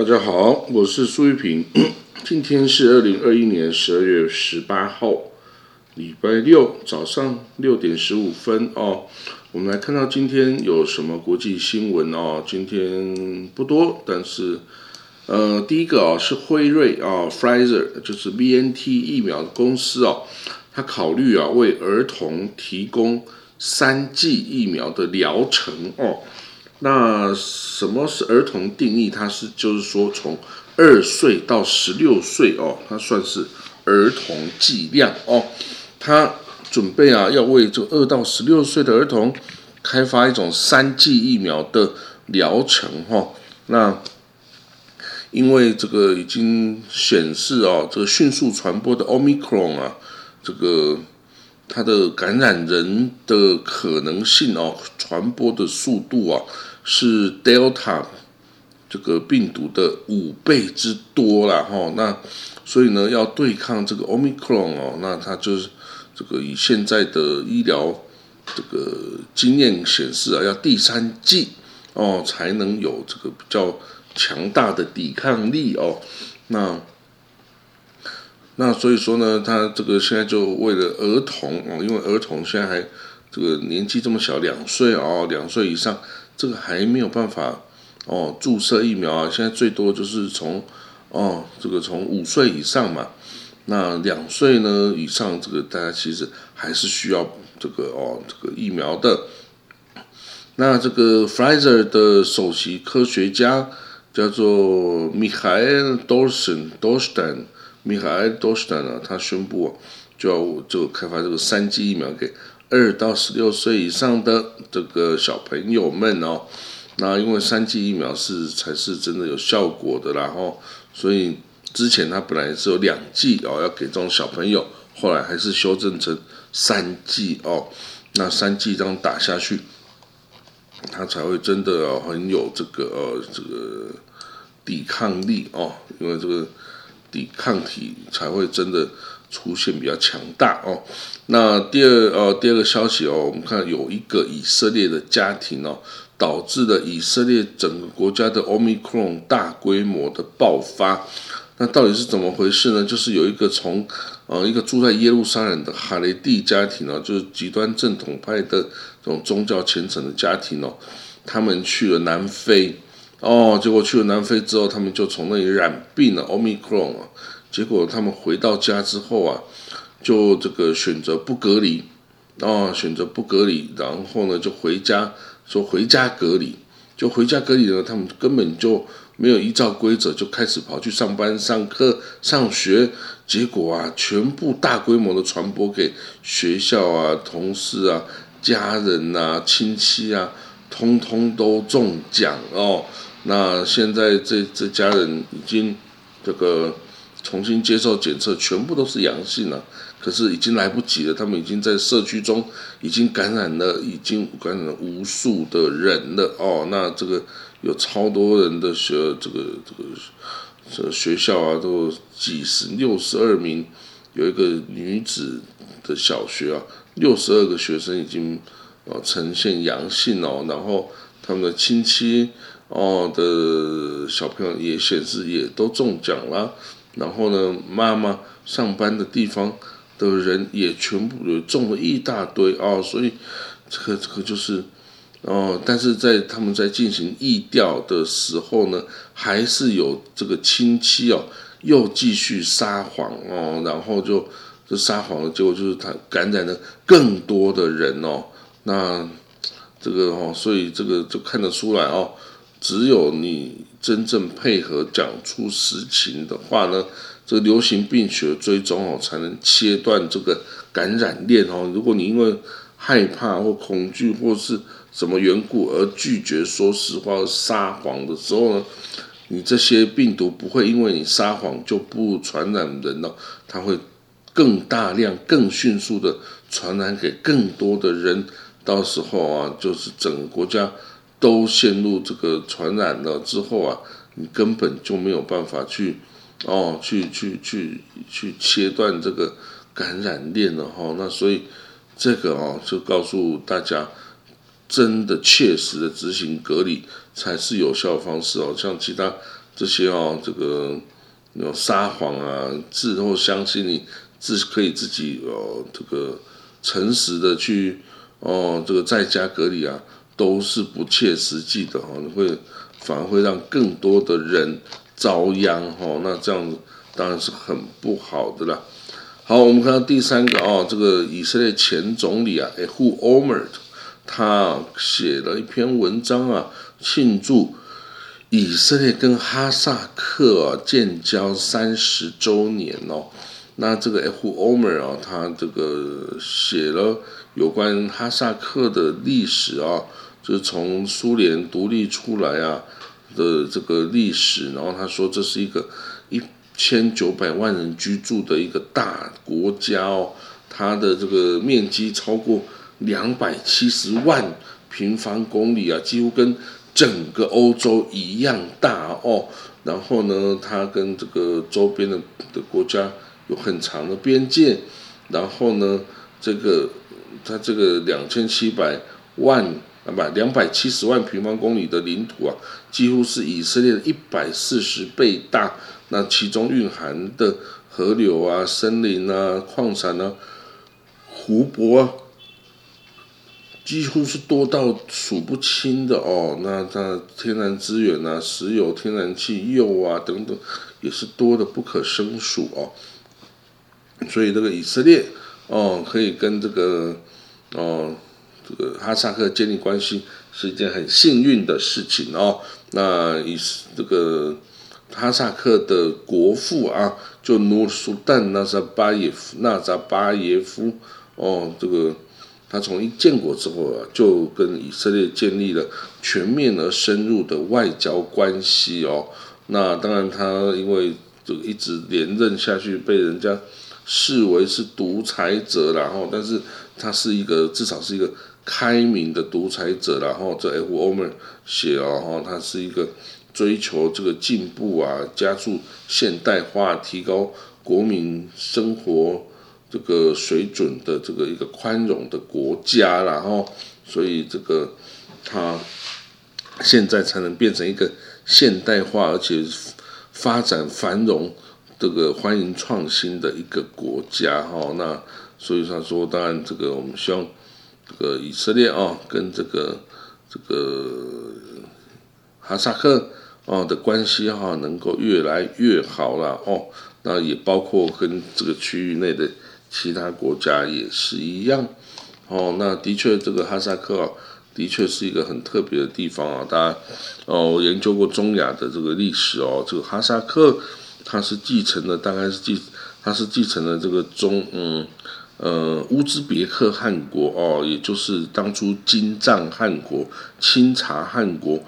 大家好，我是苏玉平。今天是二零二一年十二月十八号，礼拜六早上六点十五分哦。我们来看到今天有什么国际新闻哦？今天不多，但是呃，第一个啊是辉瑞啊，Pfizer 就是 BNT 疫苗的公司哦，它考虑啊为儿童提供三剂疫苗的疗程哦。那什么是儿童定义？它是就是说从二岁到十六岁哦，它算是儿童剂量哦。它准备啊要为这二到十六岁的儿童开发一种三剂疫苗的疗程哈。那因为这个已经显示哦，这个迅速传播的 Omicron 啊，这个它的感染人的可能性哦，传播的速度啊。是 Delta 这个病毒的五倍之多了哈，那所以呢，要对抗这个 Omicron 哦，那它就是这个以现在的医疗这个经验显示啊，要第三剂哦才能有这个比较强大的抵抗力哦，那那所以说呢，他这个现在就为了儿童哦，因为儿童现在还这个年纪这么小，两岁哦，两岁以上。这个还没有办法哦，注射疫苗啊，现在最多就是从哦，这个从五岁以上嘛，那两岁呢以上，这个大家其实还是需要这个哦，这个疫苗的。那这个 Pfizer 的首席科学家叫做 Michael Dorsen Dorstan Michael Dorstan 啊，他宣布就要就开发这个三剂疫苗给。二到十六岁以上的这个小朋友们哦，那因为三剂疫苗是才是真的有效果的，然后所以之前他本来是有两剂哦，要给这种小朋友，后来还是修正成三剂哦，那三剂这样打下去，他才会真的很有这个呃这个抵抗力哦，因为这个抵抗体才会真的。出现比较强大哦。那第二呃第二个消息哦，我们看有一个以色列的家庭哦，导致了以色列整个国家的 Omicron 大规模的爆发。那到底是怎么回事呢？就是有一个从呃一个住在耶路撒冷的哈雷蒂家庭哦，就是极端正统派的这种宗教虔诚的家庭哦，他们去了南非哦，结果去了南非之后，他们就从那里染病了 Omicron 啊。结果他们回到家之后啊，就这个选择不隔离，哦，选择不隔离，然后呢就回家说回家隔离，就回家隔离呢，他们根本就没有依照规则就开始跑去上班、上课、上学，结果啊，全部大规模的传播给学校啊、同事啊、家人呐、亲戚啊，通通都中奖哦。那现在这这家人已经这个。重新接受检测，全部都是阳性了，可是已经来不及了。他们已经在社区中已经感染了，已经感染了无数的人了。哦，那这个有超多人的学，这个这个这学校啊，都几十六十二名，有一个女子的小学啊，六十二个学生已经呃呈现阳性哦，然后他们的亲戚哦的小朋友也显示也都中奖了。然后呢，妈妈上班的地方的人也全部有中了一大堆啊，所以这个这个就是哦，但是在他们在进行疫调的时候呢，还是有这个亲戚哦，又继续撒谎哦，然后就就撒谎的结果就是他感染了更多的人哦，那这个哦，所以这个就看得出来哦。只有你真正配合讲出实情的话呢，这个流行病学追踪哦，才能切断这个感染链哦。如果你因为害怕或恐惧或是什么缘故而拒绝说实话、撒谎的时候呢，你这些病毒不会因为你撒谎就不传染人了，它会更大量、更迅速的传染给更多的人。到时候啊，就是整个国家。都陷入这个传染了之后啊，你根本就没有办法去哦，去去去去切断这个感染链了哈。那所以这个哦，就告诉大家，真的切实的执行隔离才是有效方式哦。像其他这些哦，这个有撒谎啊，自后相信你自可以自己哦，这个诚实的去哦，这个在家隔离啊，都是不切实际的哈，会反而会让更多的人遭殃哈，那这样子当然是很不好的啦。好，我们看到第三个哦，这个以色列前总理啊，Hu Omer，他写了一篇文章啊，庆祝以色列跟哈萨克建交三十周年哦。那这个 Hu Omer 啊，他这个写了有关哈萨克的历史啊，就是从苏联独立出来啊的这个历史，然后他说这是一个一。千九百万人居住的一个大国家哦，它的这个面积超过两百七十万平方公里啊，几乎跟整个欧洲一样大哦。然后呢，它跟这个周边的的国家有很长的边界。然后呢，这个它这个两千七百万啊不两百七十万平方公里的领土啊，几乎是以色列的一百四十倍大。那其中蕴含的河流啊、森林啊、矿产啊、湖泊啊，几乎是多到数不清的哦。那它天然资源啊、石油、天然气、铀啊等等，也是多的不可胜数哦。所以这个以色列哦，可以跟这个哦这个哈萨克建立关系，是一件很幸运的事情哦。那以这个。哈萨克的国父啊，就努苏丹纳扎巴耶夫，纳扎巴耶夫哦，这个他从一建国之后啊，就跟以色列建立了全面而深入的外交关系哦。那当然，他因为这个一直连任下去，被人家视为是独裁者，然后，但是他是一个至少是一个开明的独裁者，然后这 F O M 写哦，哈，他是一个。追求这个进步啊，加速现代化，提高国民生活这个水准的这个一个宽容的国家，然后，所以这个他现在才能变成一个现代化而且发展繁荣、这个欢迎创新的一个国家哈。那所以他说，当然这个我们希望这个以色列啊，跟这个这个哈萨克。哦的关系哈，能够越来越好了哦。那也包括跟这个区域内的其他国家也是一样哦。那的确，这个哈萨克啊，的确是一个很特别的地方啊。大家哦，研究过中亚的这个历史哦，这个哈萨克它是继承了，大概是继它是继承了这个中嗯呃乌兹别克汗国哦，也就是当初金帐汗国、清查汗国。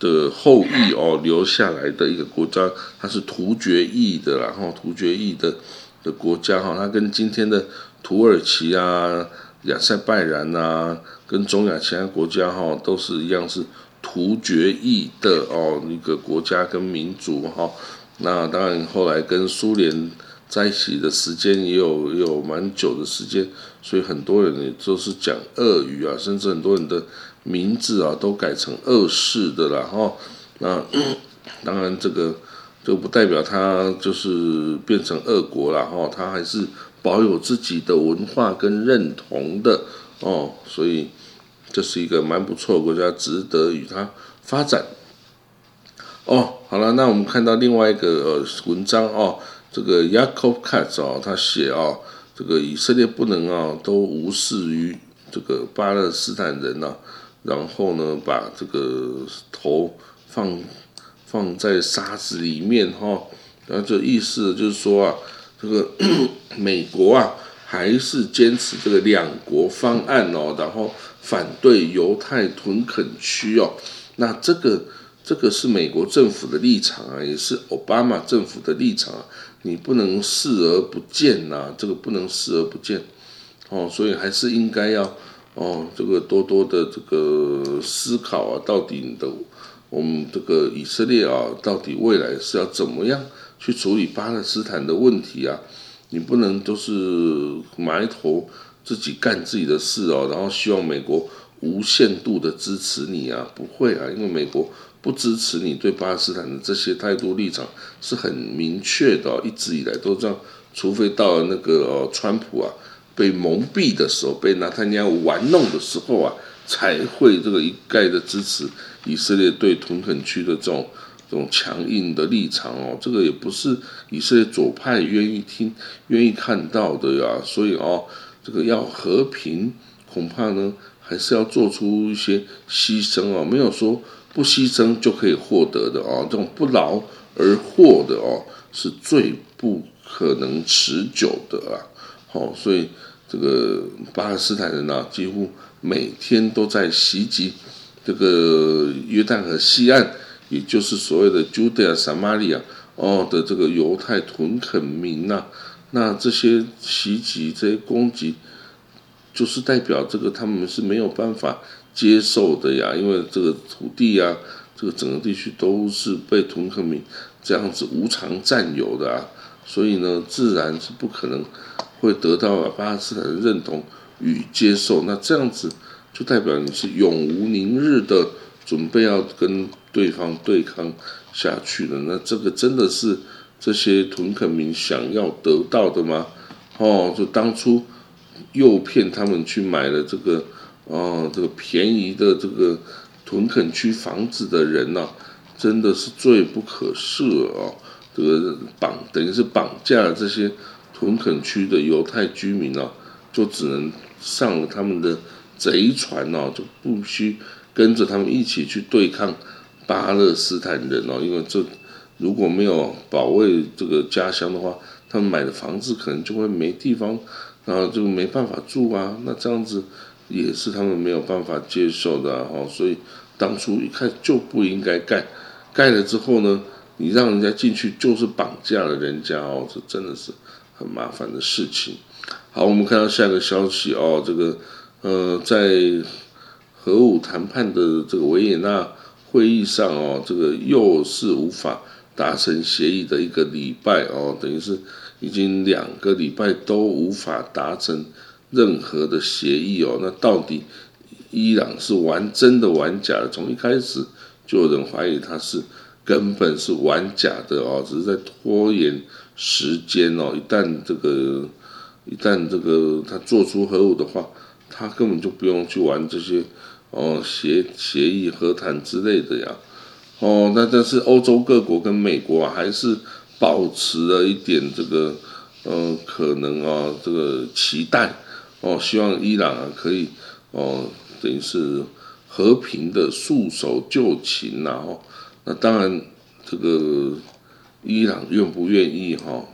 的后裔哦，留下来的一个国家，它是突厥裔的，然后突厥裔的的国家哈，它跟今天的土耳其啊、亚塞拜然呐，跟中亚其他国家哈，都是一样是突厥裔的哦一个国家跟民族哈。那当然后来跟苏联在一起的时间也有也有蛮久的时间，所以很多人也都是讲鳄鱼啊，甚至很多人的。名字啊，都改成二世的了哈。那 当然，这个就不代表他就是变成恶国了哈。他还是保有自己的文化跟认同的哦。所以这是一个蛮不错的国家，值得与他发展。哦，好了，那我们看到另外一个呃文章哦，这个 Yaakov Katz 哦，他写哦，这个以色列不能啊都无视于这个巴勒斯坦人呐。然后呢，把这个头放放在沙子里面哈，然后这意思就是说啊，这个 美国啊还是坚持这个两国方案哦，然后反对犹太屯垦区哦，那这个这个是美国政府的立场啊，也是奥巴马政府的立场啊，你不能视而不见呐，这个不能视而不见哦，所以还是应该要。哦，这个多多的这个思考啊，到底的我们这个以色列啊，到底未来是要怎么样去处理巴勒斯坦的问题啊？你不能都是埋头自己干自己的事哦，然后希望美国无限度的支持你啊？不会啊，因为美国不支持你对巴勒斯坦的这些态度立场是很明确的，一直以来都这样，除非到了那个，川普啊被蒙蔽的时候，被纳坦尼亚玩弄的时候啊，才会这个一概的支持以色列对屯垦区的这种这种强硬的立场哦，这个也不是以色列左派愿意听、愿意看到的呀，所以哦，这个要和平，恐怕呢还是要做出一些牺牲哦，没有说。不牺牲就可以获得的哦，这种不劳而获的哦，是最不可能持久的啊！好，所以这个巴勒斯坦人呢，几乎每天都在袭击这个约旦河西岸，也就是所谓的 Judea Samaria 哦的这个犹太屯垦民呐。那这些袭击、这些攻击，就是代表这个他们是没有办法。接受的呀，因为这个土地呀，这个整个地区都是被屯垦民这样子无偿占有的啊，所以呢，自然是不可能会得到巴勒斯坦的认同与接受。那这样子就代表你是永无宁日的准备要跟对方对抗下去的。那这个真的是这些屯垦民想要得到的吗？哦，就当初诱骗他们去买了这个。哦，这个便宜的这个屯垦区房子的人呐，真的是罪不可赦啊！这个绑等于是绑架了这些屯垦区的犹太居民啊，就只能上了他们的贼船哦，就不需跟着他们一起去对抗巴勒斯坦人哦，因为这如果没有保卫这个家乡的话，他们买的房子可能就会没地方，然后就没办法住啊，那这样子。也是他们没有办法接受的哈，所以当初一看就不应该盖，盖了之后呢，你让人家进去就是绑架了人家哦，这真的是很麻烦的事情。好，我们看到下一个消息哦，这个呃，在核武谈判的这个维也纳会议上哦，这个又是无法达成协议的一个礼拜哦，等于是已经两个礼拜都无法达成。任何的协议哦，那到底伊朗是玩真的玩假的？从一开始就有人怀疑他是根本是玩假的哦，只是在拖延时间哦。一旦这个一旦这个他做出核武的话，他根本就不用去玩这些哦协协议和谈之类的呀。哦，那但是欧洲各国跟美国啊还是保持了一点这个嗯可能啊这个期待。哦，希望伊朗啊可以哦，等于是和平的束手就擒呐哦。那当然，这个伊朗愿不愿意哈？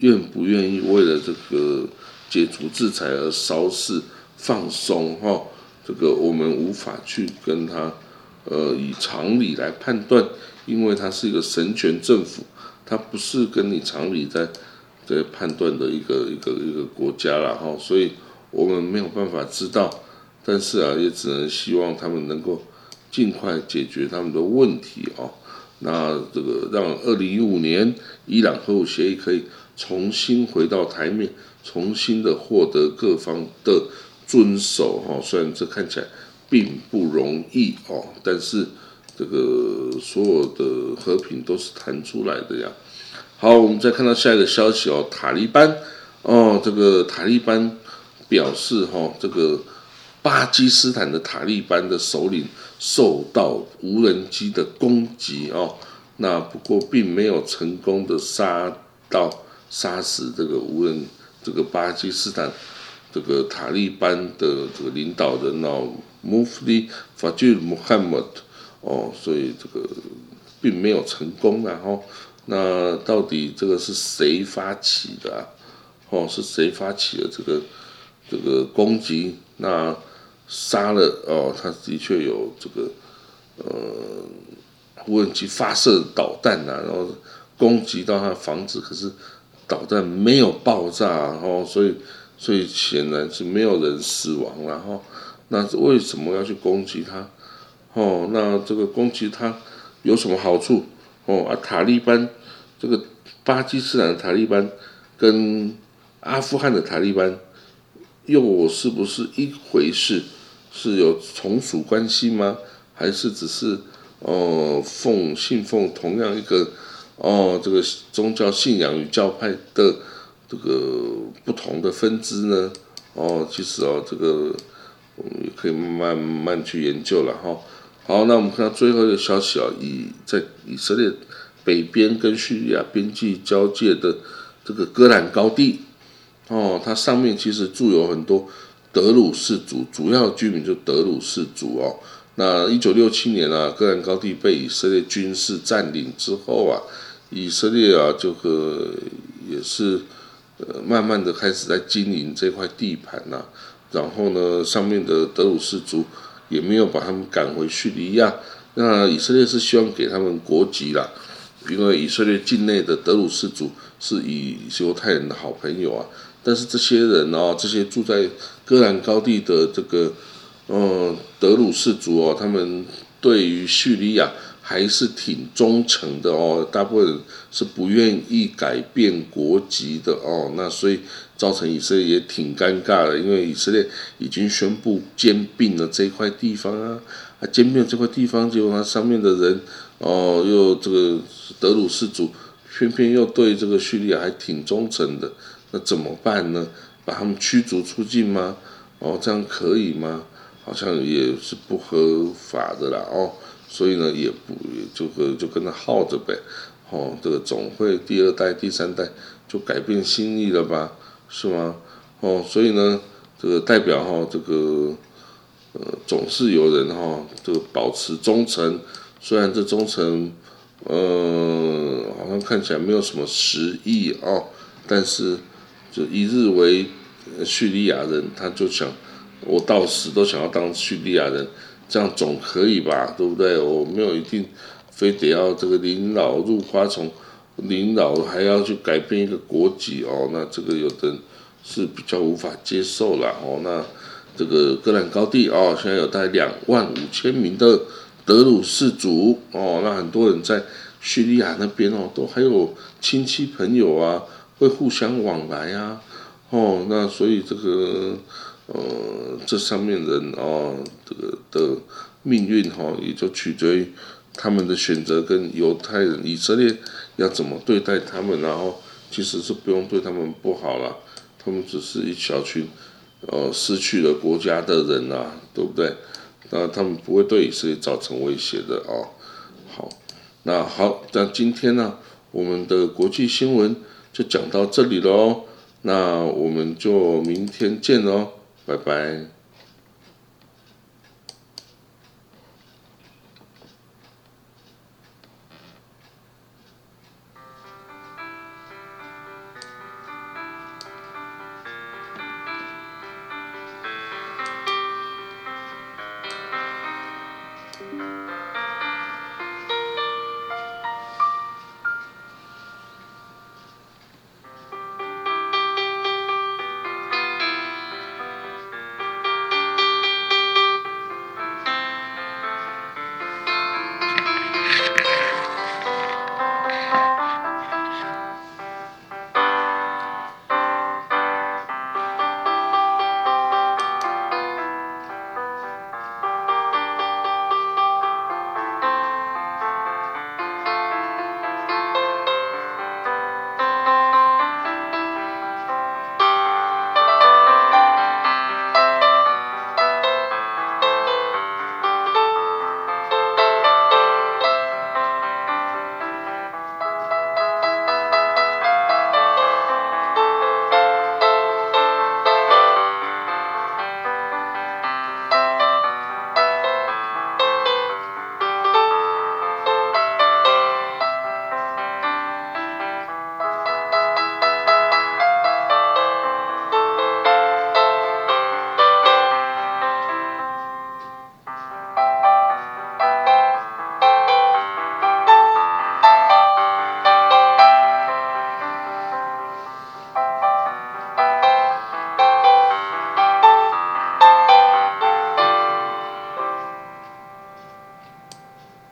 愿不愿意为了这个解除制裁而稍事放松哈？这个我们无法去跟他呃以常理来判断，因为他是一个神权政府，他不是跟你常理在。在判断的一个一个一个国家了哈，所以我们没有办法知道，但是啊，也只能希望他们能够尽快解决他们的问题哦。那这个让二零一五年伊朗核武协议可以重新回到台面，重新的获得各方的遵守哈。虽然这看起来并不容易哦，但是这个所有的和平都是谈出来的呀。好，我们再看到下一个消息哦，塔利班。哦，这个塔利班表示哈，这个巴基斯坦的塔利班的首领受到无人机的攻击哦，那不过并没有成功的杀到杀死这个无人这个巴基斯坦这个塔利班的这个领导人哦，Mufti Fajr Muhammad 哦，所以这个并没有成功然后。那到底这个是谁发起的？哦，是谁发起的这个这个攻击？那杀了哦，他的确有这个呃无人机发射导弹呐，然后攻击到他房子，可是导弹没有爆炸，哦，所以所以显然是没有人死亡，然后那为什么要去攻击他？哦，那这个攻击他有什么好处？哦啊，塔利班这个巴基斯坦的塔利班跟阿富汗的塔利班又是不是一回事？是有从属关系吗？还是只是哦奉信奉同样一个哦这个宗教信仰与教派的这个不同的分支呢？哦，其实哦这个我们也可以慢慢去研究了哈。好，那我们看到最后一个消息啊，以在以色列北边跟叙利亚边境交界的这个戈兰高地。哦，它上面其实住有很多德鲁士族，主要居民就德鲁士族哦。那一九六七年啊，戈兰高地被以色列军事占领之后啊，以色列啊就和也是呃慢慢的开始在经营这块地盘呐。然后呢，上面的德鲁士族也没有把他们赶回叙利亚。那以色列是希望给他们国籍啦，因为以色列境内的德鲁士族是以犹太人的好朋友啊。但是这些人呢，这些住在戈兰高地的这个，嗯，德鲁士族哦，他们对于叙利亚还是挺忠诚的哦，大部分人是不愿意改变国籍的哦，那所以造成以色列也挺尴尬的，因为以色列已经宣布兼并了这块地方啊，啊，兼并这块地方，结果它上面的人哦，又这个德鲁士族偏偏又对这个叙利亚还挺忠诚的。那怎么办呢？把他们驱逐出境吗？哦，这样可以吗？好像也是不合法的啦。哦，所以呢，也不就跟就跟他耗着呗。哦，这个总会第二代、第三代就改变心意了吧？是吗？哦，所以呢，这个代表哈，这个呃，总是有人哈，这个保持忠诚。虽然这忠诚，呃，好像看起来没有什么实意哦，但是。就一日为叙利亚人，他就想，我到死都想要当叙利亚人，这样总可以吧，对不对？我没有一定非得要这个临老入花丛，临老还要去改变一个国籍哦，那这个有的是比较无法接受了哦。那这个戈兰高地哦，现在有大概两万五千名的德鲁士族哦，那很多人在叙利亚那边哦，都还有亲戚朋友啊。会互相往来啊，哦，那所以这个呃，这上面人哦，这个的命运哈，也就取决于他们的选择跟犹太人以色列要怎么对待他们，然后其实是不用对他们不好了，他们只是一小群呃失去了国家的人啊，对不对？那他们不会对以色列造成威胁的哦。好，那好，那今天呢，我们的国际新闻。就讲到这里喽，那我们就明天见喽，拜拜。